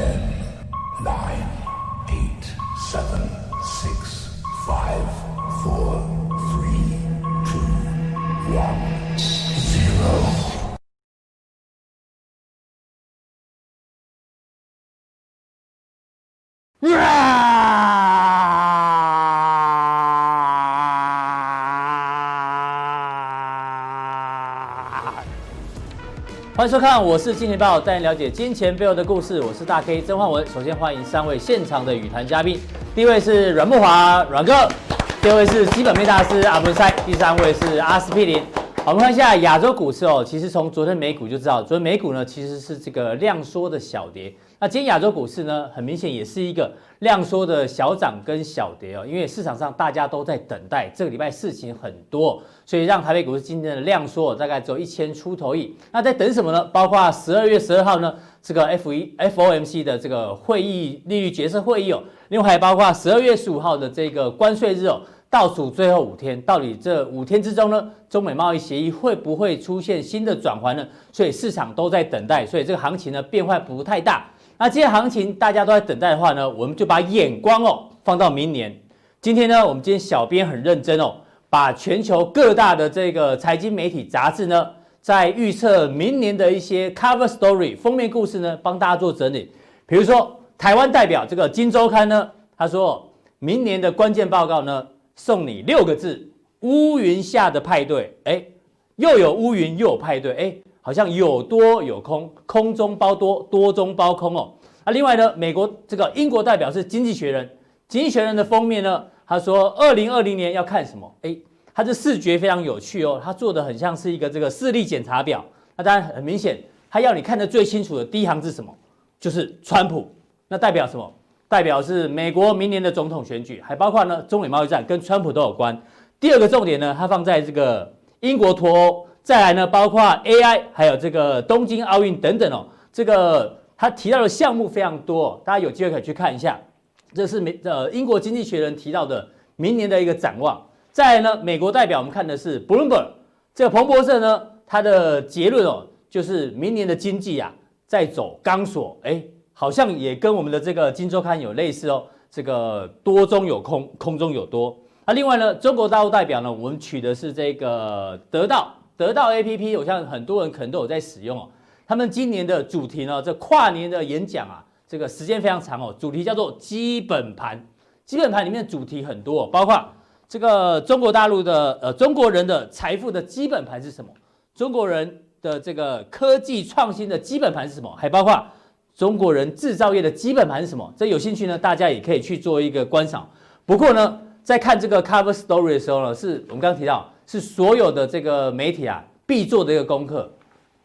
dead. 收看，我是金钱豹，带你了解金钱背后的故事。我是大 K 曾焕文。首先欢迎三位现场的语谈嘉宾，第一位是阮木华阮哥，第二位是基本面大师阿文塞，第三位是阿司匹林。我们看一下亚洲股市哦，其实从昨天美股就知道，昨天美股呢其实是这个量缩的小跌。那今天亚洲股市呢，很明显也是一个量缩的小涨跟小跌哦，因为市场上大家都在等待，这个礼拜事情很多，所以让台北股市今天的量缩大概只有一千出头亿。那在等什么呢？包括十二月十二号呢，这个 F 一 FOMC 的这个会议利率决策会议哦，另外还包括十二月十五号的这个关税日哦，倒数最后五天，到底这五天之中呢，中美贸易协议会不会出现新的转圜呢？所以市场都在等待，所以这个行情呢变化不太大。那今天行情大家都在等待的话呢，我们就把眼光哦放到明年。今天呢，我们今天小编很认真哦，把全球各大的这个财经媒体杂志呢，在预测明年的一些 cover story 封面故事呢，帮大家做整理。比如说，台湾代表这个《金周刊》呢，他说明年的关键报告呢，送你六个字：乌云下的派对。哎，又有乌云又有派对，哎。好像有多有空，空中包多，多中包空哦。啊，另外呢，美国这个英国代表是《经济学人》，《经济学人》的封面呢，他说二零二零年要看什么？哎，他这视觉非常有趣哦，他做的很像是一个这个视力检查表。那当然很明显，他要你看的最清楚的第一行是什么？就是川普。那代表什么？代表是美国明年的总统选举，还包括呢中美贸易战跟川普都有关。第二个重点呢，它放在这个英国脱欧。再来呢，包括 AI，还有这个东京奥运等等哦。这个他提到的项目非常多，大家有机会可以去看一下。这是美呃英国经济学人提到的明年的一个展望。再来呢，美国代表我们看的是 Bloomberg，这个彭博社呢，它的结论哦，就是明年的经济啊在走钢索，哎，好像也跟我们的这个《金周刊》有类似哦。这个多中有空，空中有多。那另外呢，中国大陆代表呢，我们取的是这个得到。得到 APP，我相信很多人可能都有在使用哦。他们今年的主题呢，这跨年的演讲啊，这个时间非常长哦。主题叫做基本盘，基本盘里面主题很多，包括这个中国大陆的呃中国人的财富的基本盘是什么？中国人的这个科技创新的基本盘是什么？还包括中国人制造业的基本盘是什么？这有兴趣呢，大家也可以去做一个观赏。不过呢，在看这个 cover story 的时候呢，是我们刚刚提到。是所有的这个媒体啊必做的一个功课，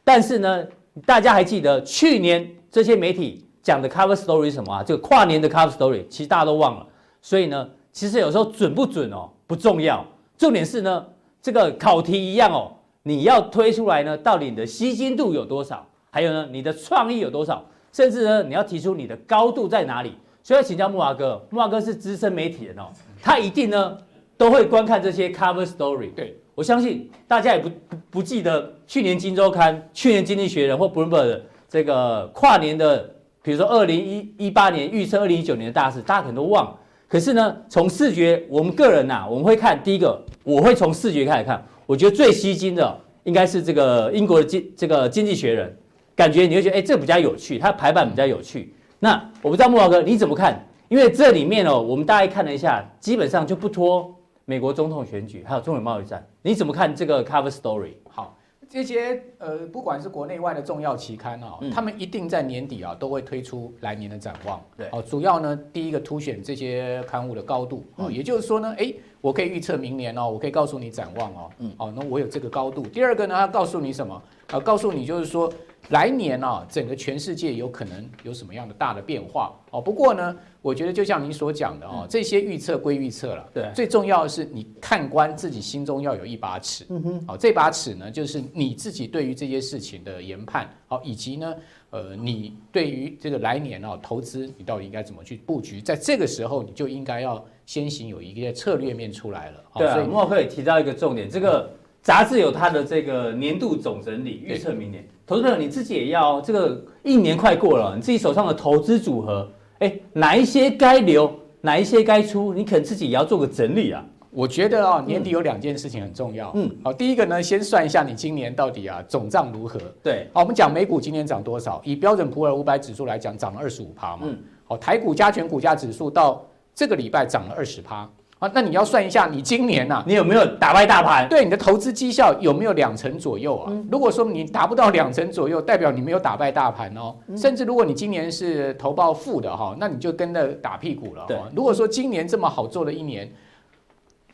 但是呢，大家还记得去年这些媒体讲的 cover story 是什么啊？这个跨年的 cover story，其实大家都忘了。所以呢，其实有时候准不准哦不重要，重点是呢，这个考题一样哦，你要推出来呢，到底你的吸睛度有多少？还有呢，你的创意有多少？甚至呢，你要提出你的高度在哪里？所以要请教木华哥，木华哥是资深媒体人哦，他一定呢。都会观看这些 cover story。对，我相信大家也不不不记得去年《金周刊》、去年《经济学人》或 Bloomberg 的这个跨年的，比如说二零一一八年预测二零一九年的大事，大家可能都忘了。可是呢，从视觉，我们个人呐、啊，我们会看第一个，我会从视觉开始看。我觉得最吸睛的应该是这个英国的经这个《经济学人》，感觉你会觉得哎，这比较有趣，它排版比较有趣。那我不知道木华哥你怎么看？因为这里面哦，我们大概看了一下，基本上就不脱。美国总统选举，还有中美贸易战，你怎么看这个 cover story？好，这些呃，不管是国内外的重要期刊啊，嗯、他们一定在年底啊都会推出来年的展望。对，哦，主要呢，第一个凸显这些刊物的高度，哦，嗯、也就是说呢，哎，我可以预测明年哦，我可以告诉你展望哦，嗯，哦，那我有这个高度。第二个呢，他告诉你什么？啊、呃，告诉你就是说。来年啊，整个全世界有可能有什么样的大的变化哦？不过呢，我觉得就像您所讲的哦，这些预测归预测了，对，最重要的是你看官自己心中要有一把尺，嗯哼，哦，这把尺呢，就是你自己对于这些事情的研判，好，以及呢，呃，你对于这个来年啊投资，你到底应该怎么去布局？在这个时候，你就应该要先行有一个策略面出来了。对啊，所以莫克也提到一个重点，这个杂志有它的这个年度总整理，预测明年。投资朋友你自己也要，这个一年快过了，你自己手上的投资组合，哎，哪一些该留，哪一些该出，你可能自己也要做个整理啊。我觉得啊，年底有两件事情很重要。嗯，好，第一个呢，先算一下你今年到底啊总账如何。对，好，我们讲美股今年涨多少？以标准普尔五百指数来讲，涨了二十五趴嘛。嗯，好，台股加权股价指数到这个礼拜涨了二十趴。啊，那你要算一下，你今年呐、啊，你有没有打败大盘？对，你的投资绩效有没有两成左右啊？嗯、如果说你达不到两成左右，代表你没有打败大盘哦。嗯、甚至如果你今年是投报负的哈，那你就跟着打屁股了。对，如果说今年这么好做的一年，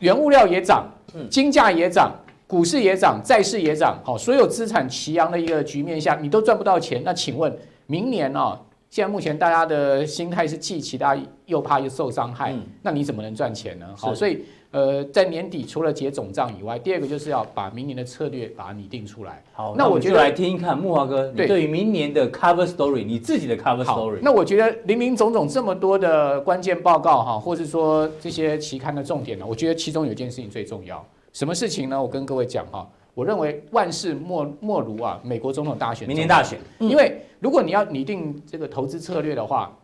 原物料也涨，金价也涨，股市也涨，债市也涨，好，所有资产齐扬的一个局面下，你都赚不到钱。那请问明年呢？现在目前大家的心态是既期待又怕又受伤害，嗯、那你怎么能赚钱呢？好，所以呃，在年底除了结总账以外，第二个就是要把明年的策略把它拟定出来。好，那我觉得来听一看木华哥，对，于明年的 cover story，你自己的 cover story。那我觉得林林总总这么多的关键报告哈，或是说这些期刊的重点呢，我觉得其中有一件事情最重要，什么事情呢？我跟各位讲哈。我认为万事莫莫如啊，美国总统大选，明年大选。因为如果你要拟定这个投资策略的话，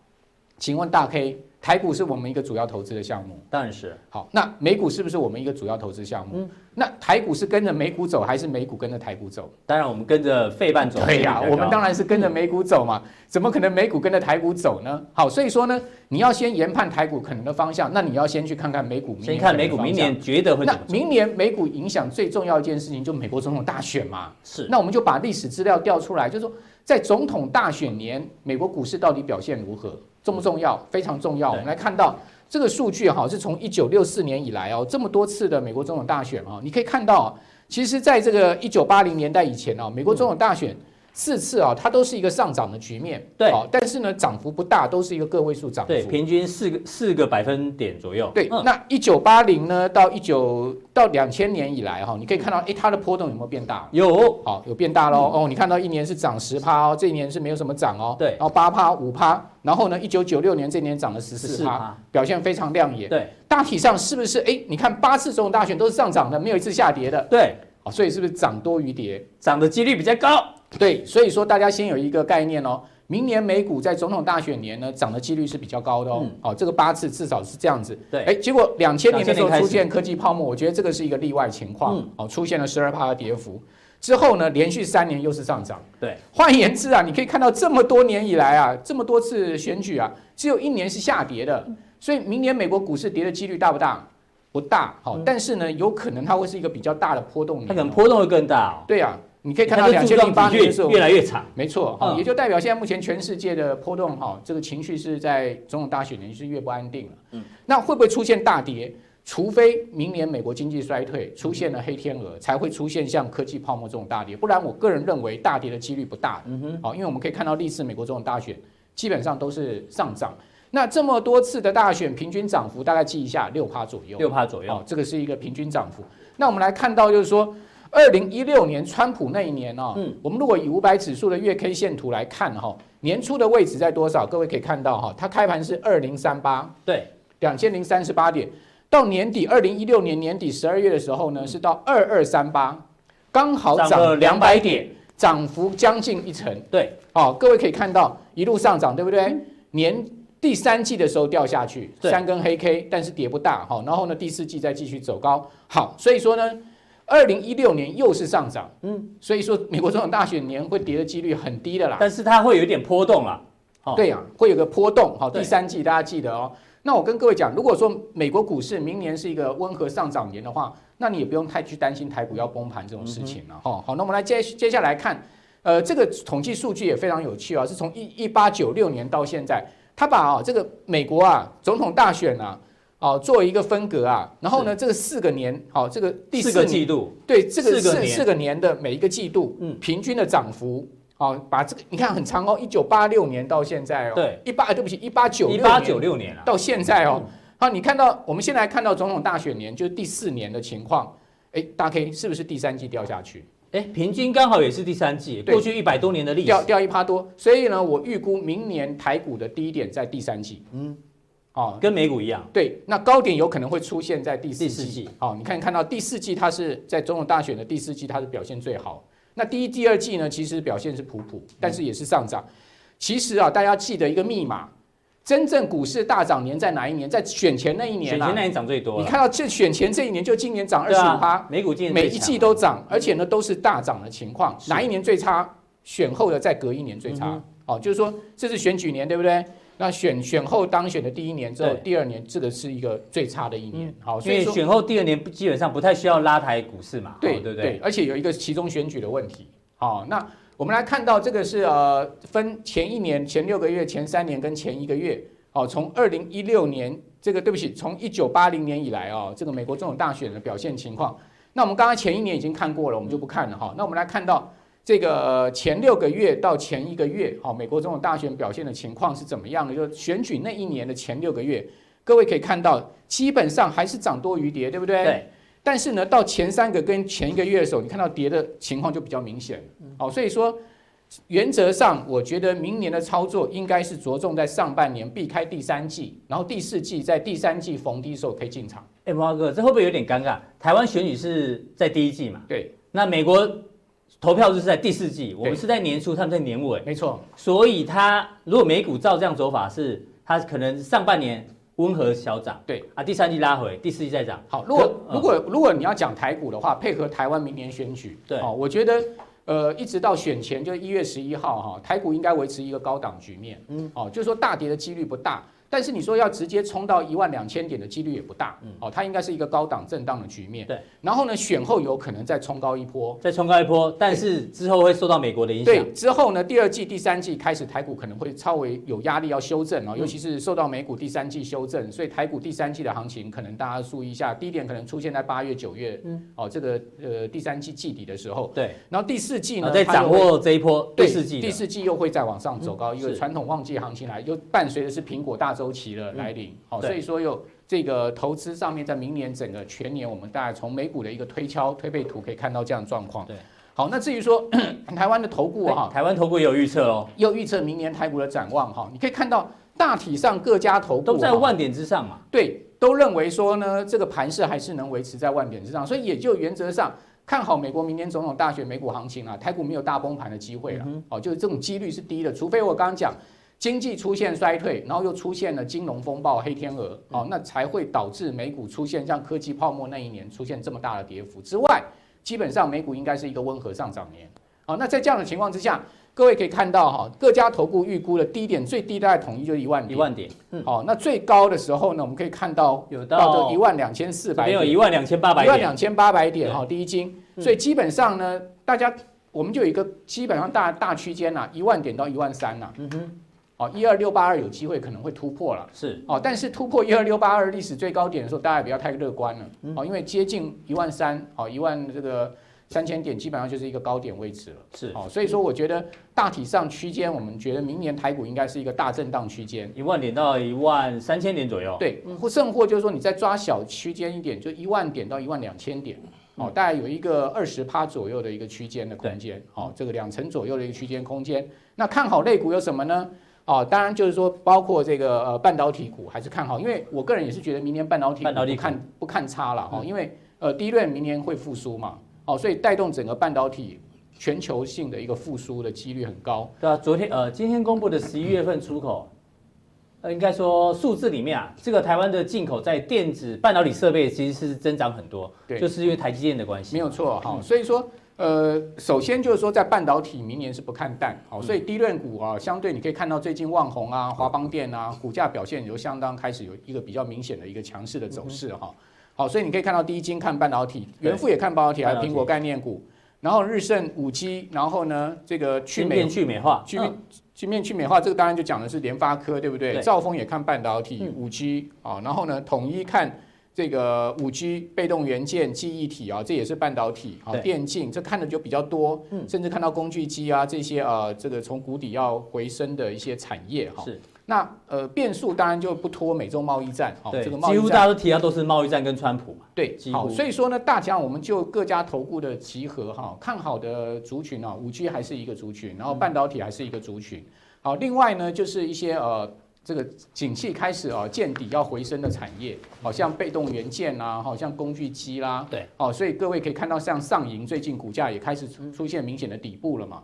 请问大 K。台股是我们一个主要投资的项目，当然是。好，那美股是不是我们一个主要投资项目？嗯，那台股是跟着美股走，还是美股跟着台股走？当然，我们跟着费半走。对呀，我们当然是跟着美股走嘛，怎么可能美股跟着台股走呢？好，所以说呢，你要先研判台股可能的方向，那你要先去看看美股。先看美股明年觉得会怎么？那明年美股影响最重要一件事情，就美国总统大选嘛。是。那我们就把历史资料调出来，就是说在总统大选年，美国股市到底表现如何？重不重要？非常重要。我们来看到这个数据哈，是从一九六四年以来哦，这么多次的美国总统大选啊，你可以看到，其实在这个一九八零年代以前啊，美国总统大选。四次啊，它都是一个上涨的局面，对，但是呢，涨幅不大，都是一个个位数涨幅，对，平均四个四个百分点左右。对，嗯、那一九八零呢，到一九到两千年以来哈，你可以看到，哎，它的波动有没有变大？有，好，有变大喽。嗯、哦，你看到一年是涨十趴哦，这一年是没有什么涨哦，对，然后八趴五趴，然后呢，一九九六年这年涨了十四趴，表现非常亮眼。对，大体上是不是？哎，你看八次总统大选都是上涨的，没有一次下跌的。对，哦，所以是不是涨多于跌？涨的几率比较高。对，所以说大家先有一个概念哦，明年美股在总统大选年呢，涨的几率是比较高的哦。好、嗯哦，这个八次至少是这样子。对，哎，结果两千年的时候出现科技泡沫，我觉得这个是一个例外情况。嗯，哦，出现了十二趴的跌幅之后呢，连续三年又是上涨。对，换言之啊，你可以看到这么多年以来啊，这么多次选举啊，只有一年是下跌的。所以明年美国股市跌的几率大不大？不大。好、但是呢，有可能它会是一个比较大的波动。它可能波动会更大、哦。对啊。你可以看到两千零八年的时候越来越长，没错，哈，也就代表现在目前全世界的波动，哈，这个情绪是在总统大选年是越不安定了。嗯，那会不会出现大跌？除非明年美国经济衰退出现了黑天鹅，才会出现像科技泡沫这种大跌。不然，我个人认为大跌的几率不大。嗯哼，好，因为我们可以看到历次美国总统大选基本上都是上涨。那这么多次的大选，平均涨幅大概记一下六趴左右，六趴左右，哦，这个是一个平均涨幅。那我们来看到就是说。二零一六年川普那一年哦，嗯，我们如果以五百指数的月 K 线图来看哈，年初的位置在多少？各位可以看到哈，它开盘是二零三八，对，两千零三十八点，到年底二零一六年年底十二月的时候呢，是到二二三八，刚好涨了两百点，涨幅将近一成，对，哦，各位可以看到一路上涨，对不对？年第三季的时候掉下去，三根黑 K，但是跌不大哈，然后呢，第四季再继续走高，好，所以说呢。二零一六年又是上涨，嗯，所以说美国总统大选年会跌的几率很低的啦，但是它会有一点波动啦，哦、对呀、啊，会有个波动，好，第三季大家记得哦。那我跟各位讲，如果说美国股市明年是一个温和上涨年的话，那你也不用太去担心台股要崩盘这种事情了，哈。好，那我们来接接下来看，呃，这个统计数据也非常有趣啊，是从一一八九六年到现在，他把啊这个美国啊总统大选啊。哦，做一个分隔啊，然后呢，这个四个年，好，这个第四个季度，对，这个四四个年的每一个季度，嗯，平均的涨幅，哦，把这个你看很长哦，一九八六年到现在哦，对，一八，对不起，一八九一八九六年到现在哦，好，你看到我们现在看到总统大选年就是第四年的情况，哎，大 K 是不是第三季掉下去？哎，平均刚好也是第三季，过去一百多年的历史掉掉一趴多，所以呢，我预估明年台股的低点在第三季，嗯。哦，跟美股一样，对，那高点有可能会出现在第四季。第四季，哦，你看看到第四季，它是在总统大选的第四季，它是表现最好。那第一、第二季呢，其实表现是普普，但是也是上涨。其实啊，大家记得一个密码。真正股市大涨年在哪一年？在选前那一年，选前那一年涨最多。你看到这选前这一年，就今年涨二十五趴，美股今年每一季都涨，而且呢都是大涨的情况。哪一年最差？选后的再隔一年最差。哦，就是说这是选举年，对不对？那选选后当选的第一年之后，第二年这个是一个最差的一年。好，所以选后第二年基本上不太需要拉抬股市嘛？对对对，而且有一个其中选举的问题。好，那。我们来看到这个是呃分前一年、前六个月、前三年跟前一个月，哦，从二零一六年这个对不起，从一九八零年以来哦，这个美国总统大选的表现情况。那我们刚刚前一年已经看过了，我们就不看了哈。那我们来看到这个前六个月到前一个月，哦，美国总统大选表现的情况是怎么样的？就是选举那一年的前六个月，各位可以看到，基本上还是涨多于跌，对不对？对。但是呢，到前三个跟前一个月的时候，你看到跌的情况就比较明显。好，所以说原则上，我觉得明年的操作应该是着重在上半年避开第三季，然后第四季在第三季逢低时候可以进场。哎，慕驊哥，这会不会有点尴尬？台湾选举是在第一季嘛？对。那美国投票就是在第四季，我们是在年初，他们在年尾。没错。所以他如果美股照这样走法是，是他可能上半年。温和小涨，对啊，第三季拉回，第四季再涨。好，如果如果如果你要讲台股的话，配合台湾明年选举，对，哦，我觉得呃，一直到选前就一月十一号哈，台股应该维持一个高档局面，嗯，哦，就是说大跌的几率不大。但是你说要直接冲到一万两千点的几率也不大，嗯，哦，它应该是一个高档震荡的局面，对。然后呢，选后有可能再冲高一波，再冲高一波，但是之后会受到美国的影响。对，之后呢，第二季、第三季开始台股可能会稍微有压力要修正哦，尤其是受到美股第三季修正，所以台股第三季的行情可能大家注意一下，低点可能出现在八月、九月，嗯，哦，这个呃第三季季底的时候，对。然后第四季呢，在掌握这一波，第四季，第四季又会再往上走高，因为传统旺季行情来，又伴随的是苹果大周期的来临。好，所以说有这个投资上面，在明年整个全年，我们大概从美股的一个推敲推背图可以看到这样的状况。对，好，那至于说 台湾的投顾哈，台湾投顾也有预测哦，又预测明年台股的展望哈，你可以看到大体上各家投顾都在万点之上嘛，对，都认为说呢，这个盘势还是能维持在万点之上，所以也就原则上看好美国明年总统大选美股行情啊，台股没有大崩盘的机会了，哦，就是这种几率是低的，除非我刚刚讲。经济出现衰退，然后又出现了金融风暴、黑天鹅，哦，那才会导致美股出现像科技泡沫那一年出现这么大的跌幅。之外，基本上美股应该是一个温和上涨年。好，那在这样的情况之下，各位可以看到哈，各家投顾预估的低点最低大概统一就是一万点。一万点。好，那最高的时候呢，我们可以看到有到一万两千四百，没有一万两千八百，一万两千八百点哈，第一金。所以基本上呢，大家我们就有一个基本上大大区间呐，一万点到一万三呐。嗯哼。哦，一二六八二有机会可能会突破了，是。哦，但是突破一二六八二历史最高点的时候，大家也不要太乐观了，哦，因为接近一万三，哦，一万这个三千点基本上就是一个高点位置了，是。哦，所以说我觉得大体上区间，我们觉得明年台股应该是一个大震荡区间，一万点到一万三千点左右，对，或甚或就是说你再抓小区间一点，就一万点到一万两千点，哦，大概有一个二十趴左右的一个区间的空间，哦，这个两成左右的一个区间空间，那看好类股有什么呢？哦，当然就是说，包括这个呃半导体股还是看好，因为我个人也是觉得明年半导体不看不看差了哈，因为呃第一轮明年会复苏嘛，哦，所以带动整个半导体全球性的一个复苏的几率很高。对啊，昨天呃今天公布的十一月份出口，呃应该说数字里面啊，这个台湾的进口在电子半导体设备其实是增长很多，对，就是因为台积电的关系。没有错哈，所以说。呃，首先就是说，在半导体明年是不看淡，好，所以低润股啊，相对你可以看到最近旺宏啊、华邦电啊，股价表现就相当开始有一个比较明显的一个强势的走势哈，好，所以你可以看到第一金看半导体，元富也看半导体，还有苹果概念股，然后日盛五 G，然后呢，这个去美去美化，去去面去美化，这个当然就讲的是联发科，对不对？兆丰也看半导体五 G 啊，然后呢，统一看。这个五 G 被动元件、记忆体啊，这也是半导体啊，电竞这看的就比较多，甚至看到工具机啊这些啊，这个从谷底要回升的一些产业哈。是。那呃，变数当然就不脱美洲贸易战哈，这个贸易战几乎大家都提到都是贸易战跟川普嘛。对，好，所以说呢，大家我们就各家投顾的集合哈，看好的族群啊，五 G 还是一个族群，然后半导体还是一个族群。好，另外呢，就是一些呃。这个景气开始啊见底要回升的产业，好像被动元件啊，好像工具机啦，对，哦，所以各位可以看到，像上银最近股价也开始出出现明显的底部了嘛，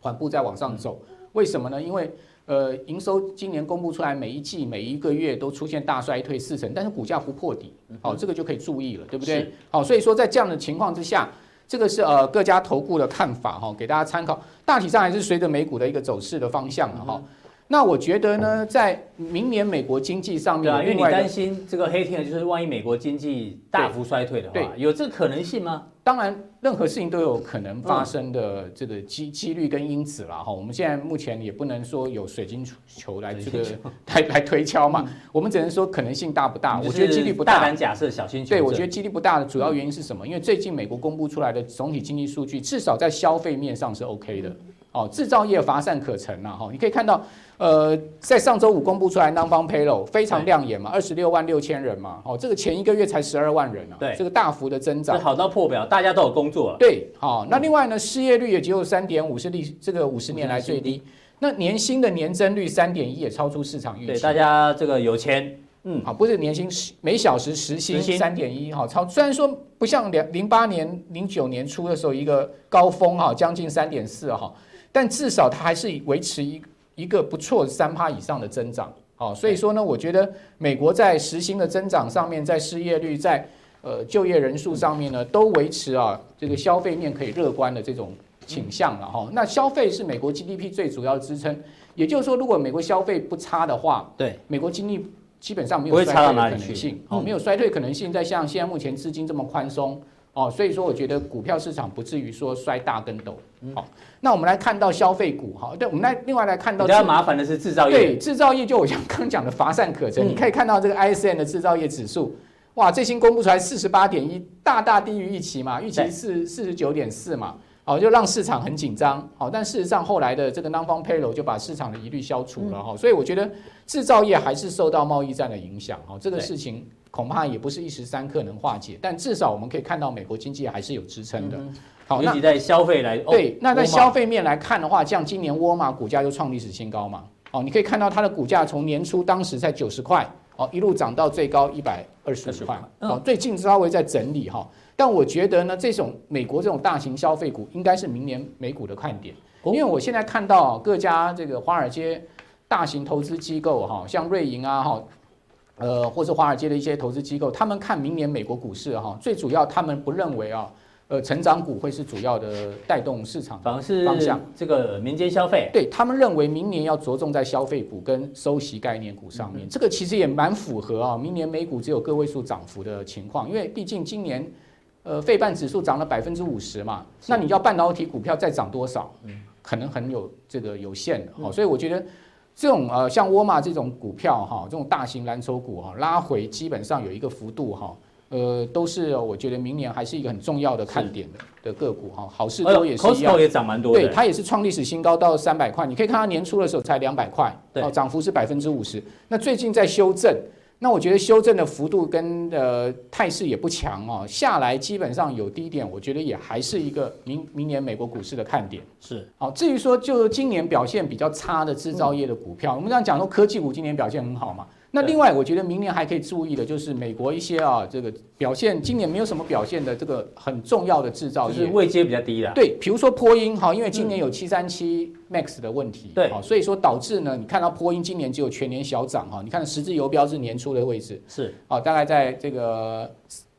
缓步在往上走。为什么呢？因为呃营收今年公布出来，每一季每一个月都出现大衰退四成，但是股价不破底，好，这个就可以注意了，对不对？好，所以说在这样的情况之下，这个是呃各家投顾的看法哈，给大家参考。大体上还是随着美股的一个走势的方向哈。那我觉得呢，在明年美国经济上面，因为你担心这个黑天鹅，就是万一美国经济大幅衰退的话，对，有这个可能性吗？当然，任何事情都有可能发生的这个机几率跟因子了哈。我们现在目前也不能说有水晶球来这个 来来推敲嘛，我们只能说可能性大不大？我觉得几率不大。大胆假设，小心。对，我觉得几率不大的主要原因是什么？因为最近美国公布出来的总体经济数据，至少在消费面上是 OK 的。哦，制造业乏善可陈呐，哈，你可以看到。呃，在上周五公布出来，Non-Farm Payroll 非常亮眼嘛，二十六万六千人嘛，哦，这个前一个月才十二万人啊，对，这个大幅的增长，好到破表，大家都有工作了。对，好，那另外呢，失业率也只有三点五，是历这个五十年来最低。那年薪的年增率三点一，也超出市场预期。对，大家这个有钱，嗯，好，不是年薪每小时时薪三点一，哈，超虽然说不像两零八年、零九年初的时候一个高峰哈，将近三点四哈，但至少它还是维持一。一个不错三趴以上的增长，好，所以说呢，我觉得美国在实行的增长上面，在失业率，在呃就业人数上面呢，都维持啊这个消费面可以乐观的这种倾向了哈。那消费是美国 GDP 最主要的支撑，也就是说，如果美国消费不差的话，对，美国经济基本上没有衰退的可能性，哦，没有衰退可能性，在像现在目前资金这么宽松。哦，所以说我觉得股票市场不至于说摔大跟斗。好，那我们来看到消费股哈，对，我们来另外来看到比较麻烦的是制造业。对，制造业就我像刚讲的乏善可陈。你可以看到这个 ISM 的制造业指数，哇，最新公布出来四十八点一，大大低于预期嘛，预期是四十九点四嘛，好，就让市场很紧张。好，但事实上后来的这个 Non-Farm Payroll 就把市场的疑虑消除了哈，所以我觉得制造业还是受到贸易战的影响。哈，这个事情。恐怕也不是一时三刻能化解，但至少我们可以看到美国经济还是有支撑的。嗯、好，尤其在消费来对，那在消费面来看的话，像今年沃尔玛股价就创历史新高嘛。哦，你可以看到它的股价从年初当时在九十块，哦，一路涨到最高一百二十块。哦，最近稍微在整理哈，但我觉得呢，这种美国这种大型消费股应该是明年美股的看点，因为我现在看到各家这个华尔街大型投资机构哈，像瑞银啊哈。呃，或是华尔街的一些投资机构，他们看明年美国股市哈，最主要他们不认为啊，呃，成长股会是主要的带动市场方向，反而是这个民间消费。对，他们认为明年要着重在消费股跟收息概念股上面，嗯、这个其实也蛮符合啊，明年美股只有个位数涨幅的情况，因为毕竟今年呃费半指数涨了百分之五十嘛，那你要半导体股票再涨多少？嗯，可能很有这个有限的，哦，所以我觉得。这种呃，像沃尔玛这种股票哈，这种大型蓝筹股哈，拉回基本上有一个幅度哈，呃，都是我觉得明年还是一个很重要的看点的的个股哈。好事多也是一样，哎、也涨蛮多的，对，它也是创历史新高到三百块。你可以看它年初的时候才两百块，哦，涨幅是百分之五十。那最近在修正。那我觉得修正的幅度跟呃态势也不强哦，下来基本上有低点，我觉得也还是一个明明年美国股市的看点。是，好，至于说就今年表现比较差的制造业的股票，嗯、我们这样讲说科技股今年表现很好嘛。那另外，我觉得明年还可以注意的，就是美国一些啊，这个表现今年没有什么表现的这个很重要的制造业，是位阶比较低的。对，比如说波音哈，因为今年有七三七 MAX 的问题，对，所以说导致呢，你看到波音今年只有全年小涨哈，你看十字游标是年初的位置，是，啊，大概在这个。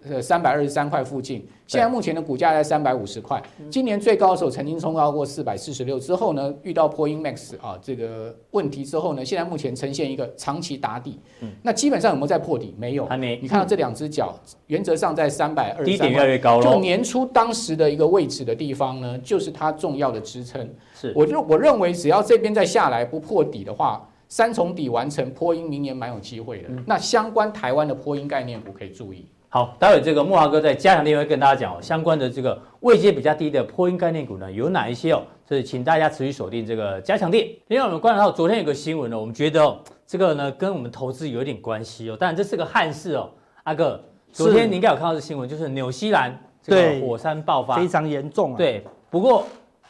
呃，三百二十三块附近，现在目前的股价在三百五十块。今年最高的时候曾经冲高过四百四十六，之后呢，遇到波音 Max 啊这个问题之后呢，现在目前呈现一个长期打底。嗯，那基本上有没有在破底？没有，还没。你看到这两只脚，原则上在三百二低点越来越高了。就年初当时的一个位置的地方呢，就是它重要的支撑。是，我就我认为只要这边再下来不破底的话，三重底完成，波音明年蛮有机会的。那相关台湾的波音概念股可以注意。好，待会这个木华哥在加强錠会跟大家讲哦，相关的这个位阶比较低的破音概念股呢，有哪一些哦？所以请大家持续锁定这个加强錠。另外，我们观察到昨天有个新闻呢，我们觉得哦，这个呢跟我们投资有点关系哦。当然这是个憾事哦，阿哥，昨天你应该有看到这新闻，就是纽西兰这个火山爆发非常严重啊。对，不过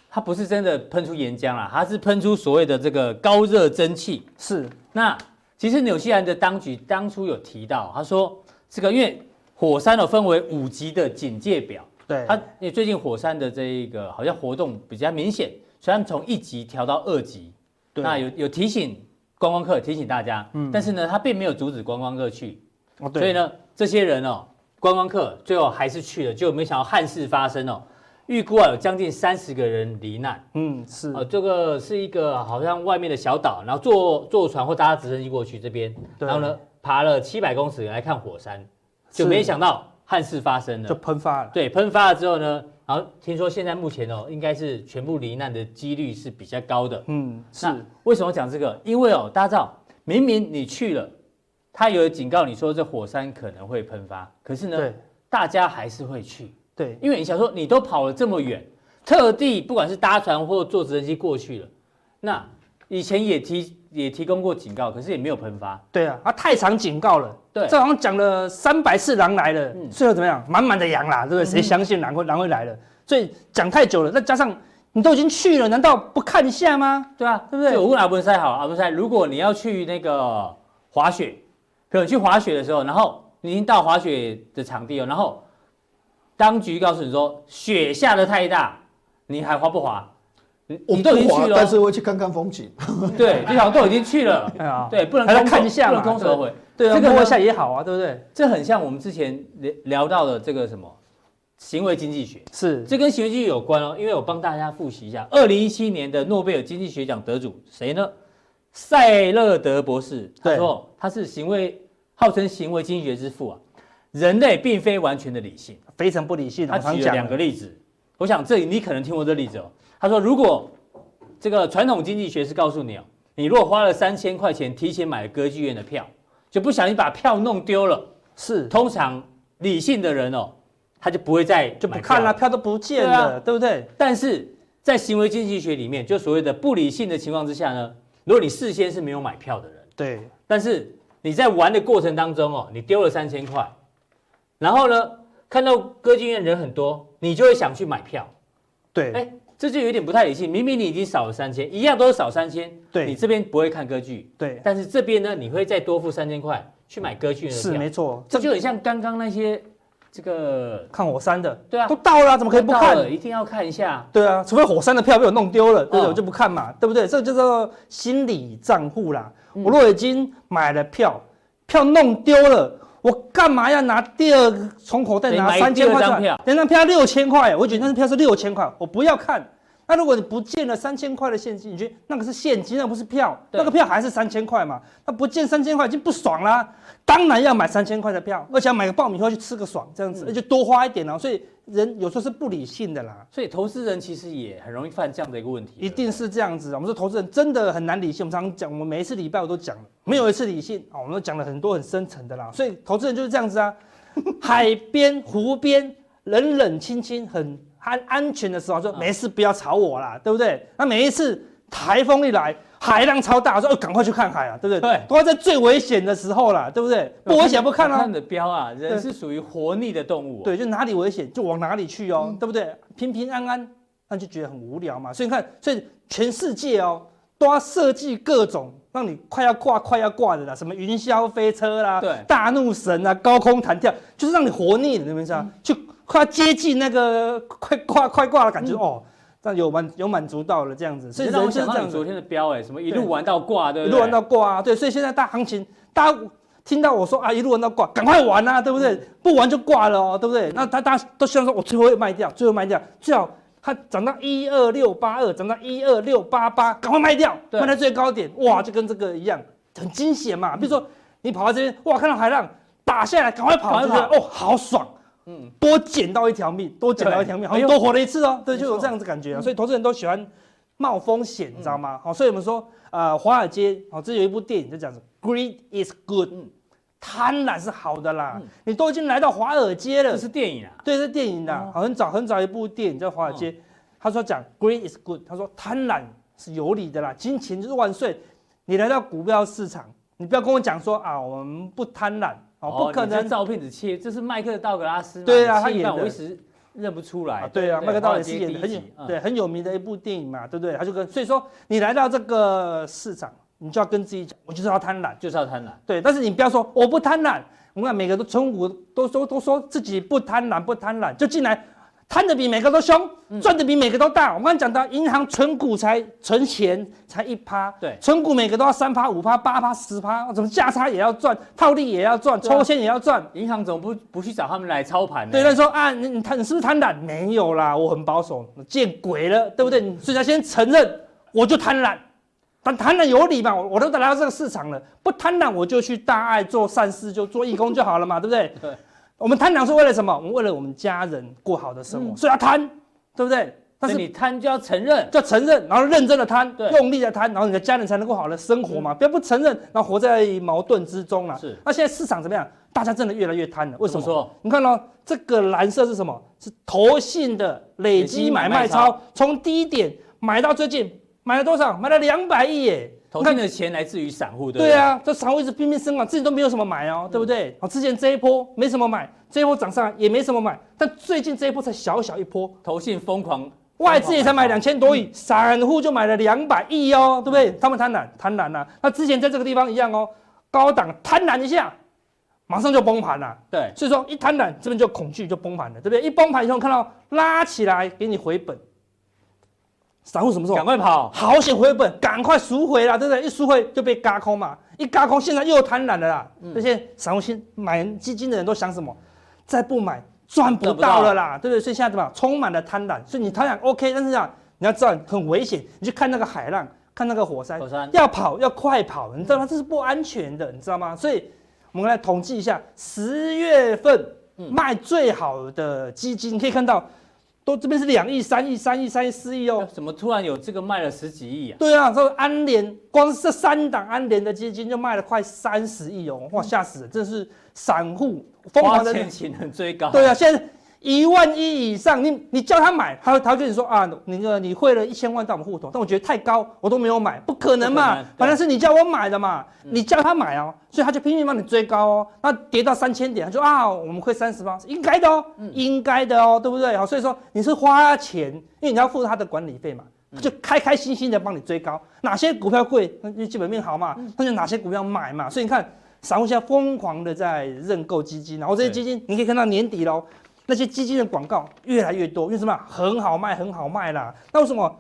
它不是真的喷出岩浆啦，它是喷出所谓的这个高热蒸汽。是，那。其实纽西兰的当局当初有提到，他说这个因为火山呢分为五级的警戒表，对，它因为最近火山的这一个好像活动比较明显，所以他们从一级调到二级。对，那有有提醒观光客，提醒大家，嗯，但是呢，他并没有阻止观光客去，哦，对，所以呢，这些人哦，观光客最后还是去了，就没想到憾事发生哦。预估啊，有将近三十个人罹难。嗯，是。呃，这个是一个好像外面的小岛，然后坐坐船或搭直升机过去这边，然后呢，爬了七百公尺来看火山，就没想到憾事发生了，就喷发了。对，喷发了之后呢，然后听说现在目前哦，应该是全部罹难的几率是比较高的。嗯，是。为什么讲这个？因为哦，大家知道，明明你去了，他有警告你说这火山可能会喷发，可是呢，大家还是会去。对，因为你想说，你都跑了这么远，特地不管是搭船或坐直升机过去了，那以前也提也提供过警告，可是也没有喷发。对啊，啊太常警告了。对，这好像讲了三百次狼来了，最后怎么样？满满的羊啦，对不对？谁相信狼会狼会来了？所以讲太久了，再加上你都已经去了，难道不看一下吗？对啊，对不对？我问阿文塞好，阿文塞，如果你要去那个滑雪，比如去滑雪的时候，然后你已经到滑雪的场地了，然后。当局告诉你说，雪下的太大，你还滑不滑？我们都已经去了，但是我去看看风景。对，你好像都已经去了。对，不能还要看一下嘛，不能空手回。对，这个摸一下也好啊，对不对？这很像我们之前聊聊到的这个什么行为经济学，是这跟行为经济有关哦。因为我帮大家复习一下，二零一七年的诺贝尔经济学奖得主谁呢？塞勒德博士。他说他是行为号称行为经济学之父啊。人类并非完全的理性，非常不理性。他举了两个例子，我想这里你可能听过这例子哦。他说，如果这个传统经济学是告诉你哦，你如果花了三千块钱提前买了歌剧院的票，就不小心把票弄丢了，是通常理性的人哦，他就不会再就不看了，票都不见了，对不对？但是在行为经济学里面，就所谓的不理性的情况之下呢，如果你事先是没有买票的人，对，但是你在玩的过程当中哦，你丢了三千块。然后呢，看到歌剧院人很多，你就会想去买票。对，哎，这就有点不太理性。明明你已经少了三千，一样都是少三千。对，你这边不会看歌剧。对，但是这边呢，你会再多付三千块去买歌剧的票。是没错，这就很像刚刚那些这个看火山的。对啊，都到了，怎么可以不看？一定要看一下。对啊，除非火山的票被我弄丢了，对不对？我就不看嘛，对不对？这就叫做心理账户啦。我如果已经买了票，票弄丢了。我干嘛要拿第二个从口袋拿三千块出来？那张票六千块，我觉得那张票是六千块，我不要看。那如果你不见了三千块的现金，你觉得那个是现金，那不是票？那个票还是三千块嘛？那不见三千块已经不爽啦，当然要买三千块的票，而且要买个爆米花去吃个爽，这样子，那就多花一点哦。所以人有时候是不理性的啦。所以投资人其实也很容易犯这样的一个问题。一定是这样子。我们说投资人真的很难理性。我们常常讲，我们每一次礼拜我都讲了，没有一次理性啊。我们都讲了很多很深层的啦。所以投资人就是这样子啊，海边、湖边，冷冷清清，很。安安全的时候说没事，不要吵我啦，对不对？那每一次台风一来，海浪超大，说赶快去看海啊，对不对？对，都要在最危险的时候啦，对不对？不危险不看啊。看的标啊，人是属于活腻的动物。对，就哪里危险就往哪里去哦，对不对？平平安安，那就觉得很无聊嘛。所以你看，所以全世界哦，都要设计各种让你快要挂、快要挂的啦，什么云霄飞车啦，对，大怒神啊，高空弹跳，就是让你活腻的，你们知道？就。快接近那个快挂快挂的感觉、嗯、哦，这样有满有满足到了这样子，所以人生这样。昨天的标哎，什么一路玩到挂，对不对？一路玩到挂啊，对，所以现在大行情，大家听到我说啊，一路玩到挂，赶快玩啊，对不对？不玩就挂了哦，对不对？那大大家都希望说，我最后会卖掉，最后卖掉，最好它涨到一二六八二，涨到一二六八八，赶快卖掉，卖到最高点，哇，就跟这个一样，很惊险嘛。比如说你跑到这边，哇，看到海浪打下来，赶快跑，就觉得哦，好爽。嗯，多捡到一条命，多捡到一条命，好像多活了一次哦。对，就有这样子感觉啊。所以投资人都喜欢冒风险，你知道吗？好，所以我们说，呃，华尔街，好，这有一部电影就讲说，Greed is good，贪婪是好的啦。你都已经来到华尔街了，这是电影啊？对，是电影的。好，很早很早一部电影叫《华尔街》，他说讲 Greed is good，他说贪婪是有理的啦，金钱就是万岁。你来到股票市场，你不要跟我讲说啊，我们不贪婪。哦，不可能！照片子切，这是麦克道格拉斯。对啊，他演的，我一时认不出来。对啊，麦克道格拉斯演的很有，对，很有名的一部电影嘛，对不对？他就跟所以说，你来到这个市场，你就要跟自己讲，我就是要贪婪，就是要贪婪。对，但是你不要说我不贪婪，我们看每个都从古都说都说自己不贪婪不贪婪，就进来。贪的比每个都凶，赚的比每个都大。我刚才讲到，银行存股才存钱才一趴，对，存股每个都要三趴、五趴、八趴、十趴，怎么价差也要赚，套利也要赚，抽签也要赚。银行怎么不不去找他们来操盘呢？对，他说啊，你你贪你是不是贪婪？没有啦，我很保守，见鬼了，对不对？所以他先承认，我就贪婪，但贪婪有理嘛，我我都来到这个市场了，不贪婪我就去大爱做善事，就做义工就好了嘛，对不对？对。我们贪婪是为了什么？我们为了我们家人过好的生活，嗯、所以要贪，对不对？但是你贪就要承认，就要承认，然后认真的贪，用力的贪，然后你的家人才能够好的生活嘛。不要、嗯、不承认，然后活在矛盾之中了。是。那现在市场怎么样？大家真的越来越贪了。为什么？说你看到、哦、这个蓝色是什么？是投信的累积买卖超，从低点买到最近买了多少？买了两百亿耶。投进的钱来自于散户，对对啊，这散户一直拼命升啊，自己都没有什么买哦，嗯、对不对？好，之前这一波没什么买，这一波涨上来也没什么买，但最近这一波才小小一波，投信疯狂，外资也才买两千多亿，嗯、散户就买了两百亿哦，对不对？他们贪婪，贪婪啊。那之前在这个地方一样哦，高档贪婪一下，马上就崩盘了，对，所以说一贪婪这边就恐惧就崩盘了，对不对？一崩盘以后看到拉起来给你回本。散户什么时候？赶快跑！好险回本，赶快赎回啦，对不对？一赎回就被嘎空嘛，一嘎空，现在又贪婪了啦。这些散户先买基金的人都想什么？再不买赚不到了啦，对不对？所以现在怎么？充满了贪婪。所以你贪婪 OK，但是啊，你要知道很危险。你去看那个海浪，看那个火山，火山要跑要快跑，你知道吗？这是不安全的，你知道吗？所以我们来统计一下，十月份卖最好的基金，你可以看到。都这边是两亿、三亿、三亿、三亿、四亿哦，怎么突然有这个卖了十几亿啊？对啊，这个安联光是这三档安联的基金就卖了快三十亿哦，哇，吓死人！这是散户疯狂的钱很追高。对啊，现在。一万一以上，你你叫他买，他他跟你说啊，你个你汇了一千万到我们户头，但我觉得太高，我都没有买，不可能嘛，反正是你叫我买的嘛，你叫他买哦，所以他就拼命帮你追高哦，那跌到三千点，他说啊，我们亏三十万，应该的哦，应该的哦，对不对？好，所以说你是花钱，因为你要付他的管理费嘛，他就开开心心的帮你追高，哪些股票贵，那基本面好嘛，那就哪些股票买嘛，所以你看散户现在疯狂的在认购基金，然后这些基金你可以看到年底喽。那些基金的广告越来越多，因为什么？很好卖，很好卖啦。那为什么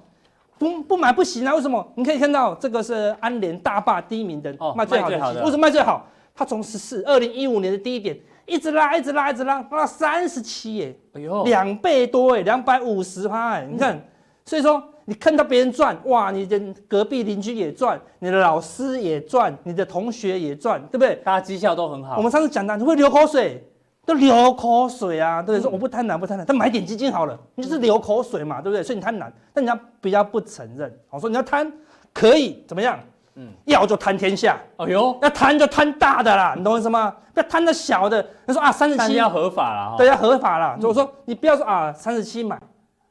不不买不行啊？为什么？你可以看到这个是安联大坝第一名的卖最好的为什么卖最好？它从十四二零一五年的低点一直拉，一直拉，一直拉，拉到三十七耶！哎呦，两倍多哎，两百五十趴哎！你看，所以说你看到别人赚哇，你的隔壁邻居也赚，你的老师也赚，你的同学也赚，对不对？大家绩效都很好。我们上次讲的，你会流口水。都流口水啊，对不对？说我不贪婪，不贪婪，但买点基金好了，你就是流口水嘛，对不对？所以你贪婪，但人家比较不承认。我说你要贪，可以怎么样？嗯，要就贪天下。哎呦，要贪就贪大的啦，你懂我意思吗？不要贪的小的。他说啊，三十七要合法啦，对，要合法啦。所以我说你不要说啊，三十七买，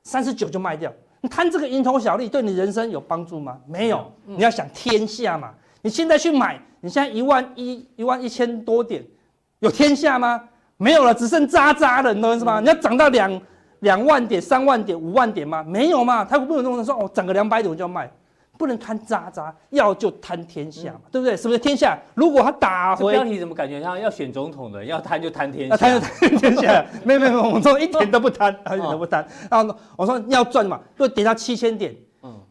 三十九就卖掉。你贪这个蝇头小利，对你人生有帮助吗？没有。你要想天下嘛。你现在去买，你现在一万一，一万一千多点，有天下吗？没有了，只剩渣渣了，你懂意思吗？嗯、你要涨到两两万点、三万点、五万点吗？没有嘛，他不能这么说哦，涨个两百点我就要卖，不能贪渣渣，要就贪天下嘛，嗯、对不对？是不是天下？如果他打回标题怎么感觉像要选总统的，要贪就贪天下，贪就贪天下。没有没有，我说一点都不贪，一 点都不贪。然后我说要赚嘛，就跌到七千点。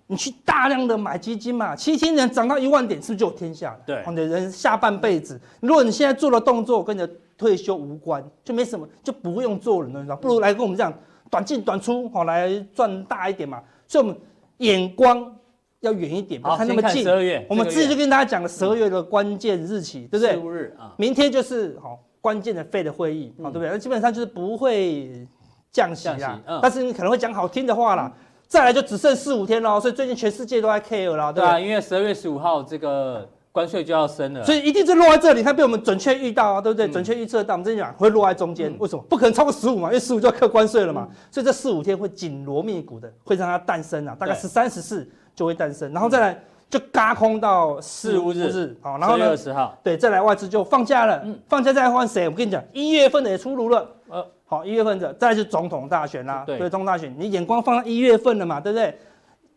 你去大量的买基金嘛，七千点涨到一万点，是不是就有天下了？对，你的人下半辈子，如果你现在做了动作跟你的退休无关，就没什么，就不用做人了，你知道？不如来跟我们这样短进短出，好来赚大一点嘛。所以我们眼光要远一点，不要看那么近。十二月，我们自己就跟大家讲了十二月的关键日期，对不对？十五日啊，明天就是好关键的 FED 的会议，好对不对？那基本上就是不会降息啦，但是你可能会讲好听的话啦。再来就只剩四五天喽，所以最近全世界都在 care 啦，对吧？因为十二月十五号这个关税就要升了，所以一定是落在这里。它被我们准确预到啊，对不对？嗯、准确预测到，我们之前讲会落在中间，嗯、为什么？不可能超过十五嘛，因为十五就要课关税了嘛。嗯、所以这四五天会紧锣密鼓的，会让它诞生啊，大概十三十四就会诞生，然后再来就嘎空到四五日，好，然后呢？二十号，对，再来外资就放假了，嗯、放假再来换谁？我跟你讲，一月份的也出炉了，呃，好，一月份的再来是总统大选啦，对，总统大选，你眼光放到一月份了嘛，对不对？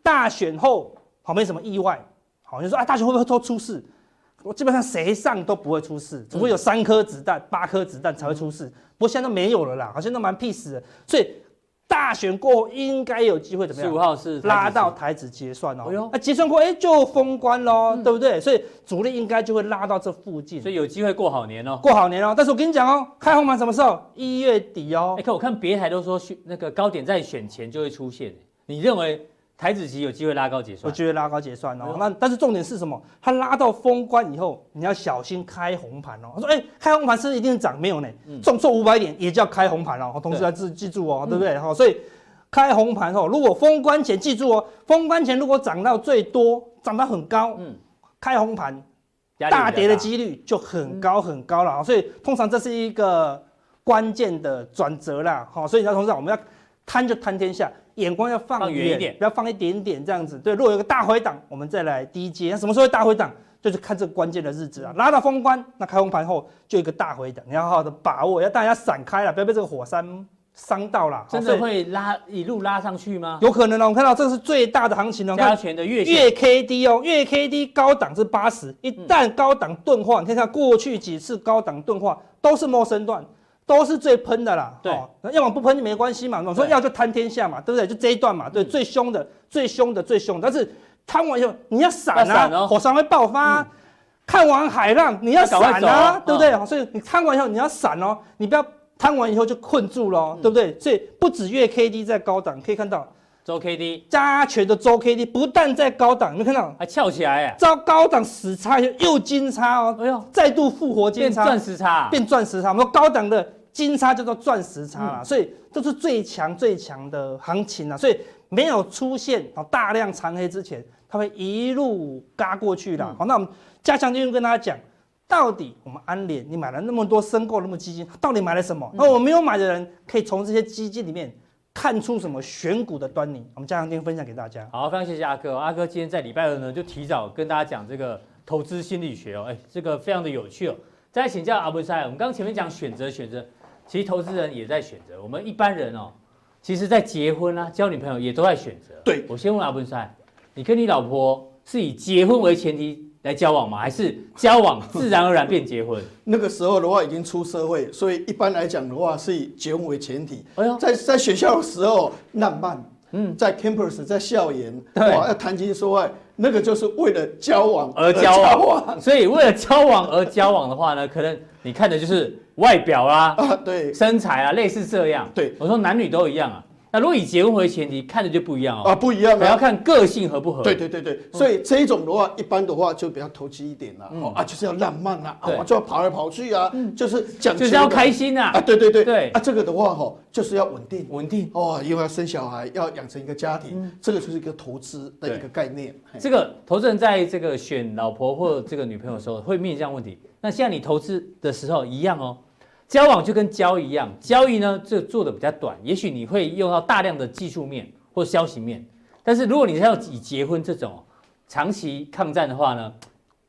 大选后好没什么意外，好，你说啊，大选会不会都出事？我基本上谁上都不会出事，除非有三颗子弹、八颗子弹才会出事。不过现在都没有了啦，好像都蛮 peace 的。所以大选过后应该有机会怎么样？十五号是拉到台子结算哦。那结算过哎就封关喽，对不对？所以主力应该就会拉到这附近，所以有机会过好年哦。过好年哦。但是我跟你讲哦，开红盘什么时候？一月底哦。哎，可我看别台都说选那个高点在选前就会出现，你认为？台子期有机会拉高结算，我觉得拉高结算哦。那但是重点是什么？它拉到封关以后，你要小心开红盘哦。他说：“哎，开红盘是一定涨没有呢？重挫五百点也叫开红盘哦。同时要记记住哦，对不对？好，所以开红盘后，如果封关前记住哦，封关前如果涨到最多，涨到很高，嗯，开红盘大跌的几率就很高很高了。所以通常这是一个关键的转折啦。好，所以要同志，我们要贪就贪天下。眼光要放远一点，不要放一点点这样子。对，如果有个大回档，我们再来低接。那什么时候会大回档？就是看这个关键的日子啊。拉到封关，那开封盘后就一个大回档，你要好好的把握，要大家闪开了，不要被这个火山伤到了。真的会拉一路拉上去吗？有可能哦。我们看到这是最大的行情哦。加权的月月 K D 哦，月 K D 高档是八十，一旦高档钝化，你看看过去几次高档钝化都是陌生段。都是最喷的啦，对，那要么不喷就没关系嘛。我说要就贪天下嘛，对不对？就这一段嘛，对，最凶的、最凶的、最凶。但是贪完以后你要闪啊，火山会爆发。看完海浪你要闪啊，对不对？所以你贪完以后你要闪哦，你不要贪完以后就困住了，对不对？所以不止月 K D 在高档，可以看到周 K D 加权的周 K D 不但在高档，你看到还翘起来哎，遭高档死叉又金叉哦，哎呦，再度复活金叉，变钻石叉，变钻石叉。我们说高档的。金叉叫做钻石叉啦，所以这是最强最强的行情啦，所以没有出现大量长黑之前，它会一路嘎过去啦。好，那我们加强錠跟大家讲，到底我们安联你买了那么多申购那么基金，到底买了什么？那我没有买的人可以从这些基金里面看出什么选股的端倪？我们加强天分享给大家。好，非常谢谢阿哥。阿哥今天在礼拜二呢，就提早跟大家讲这个投资心理学哦，哎，这个非常的有趣哦。再请教阿文赛，我们刚刚前面讲选择选择。其实投资人也在选择，我们一般人哦，其实，在结婚啊、交女朋友也都在选择。对，我先问阿文帅，你跟你老婆是以结婚为前提来交往吗？还是交往自然而然变结婚？那个时候的话已经出社会，所以一般来讲的话是以结婚为前提。哎呦，在在学校的时候浪漫，嗯，在 campus 在校园，对，要谈情说爱，那个就是为了交往而交往。所以为了交往而交往的话呢，可能你看的就是。外表啊，啊对，身材啊，类似这样。对，我说男女都一样啊。那如果以结婚为前提，看着就不一样哦。啊，不一样啊，还要看个性合不合。对对对对，所以这一种的话，一般的话就比较投机一点啦。哦啊，就是要浪漫啊，啊就要跑来跑去啊，就是讲就是要开心啊。啊，对对对对，啊这个的话哈，就是要稳定稳定哦，因为要生小孩，要养成一个家庭，这个就是一个投资的一个概念。这个投资人在这个选老婆或这个女朋友的时候，会面临这样问题。那现在你投资的时候一样哦。交往就跟交易一样，交易呢就做的比较短，也许你会用到大量的技术面或消息面，但是如果你是要以结婚这种长期抗战的话呢，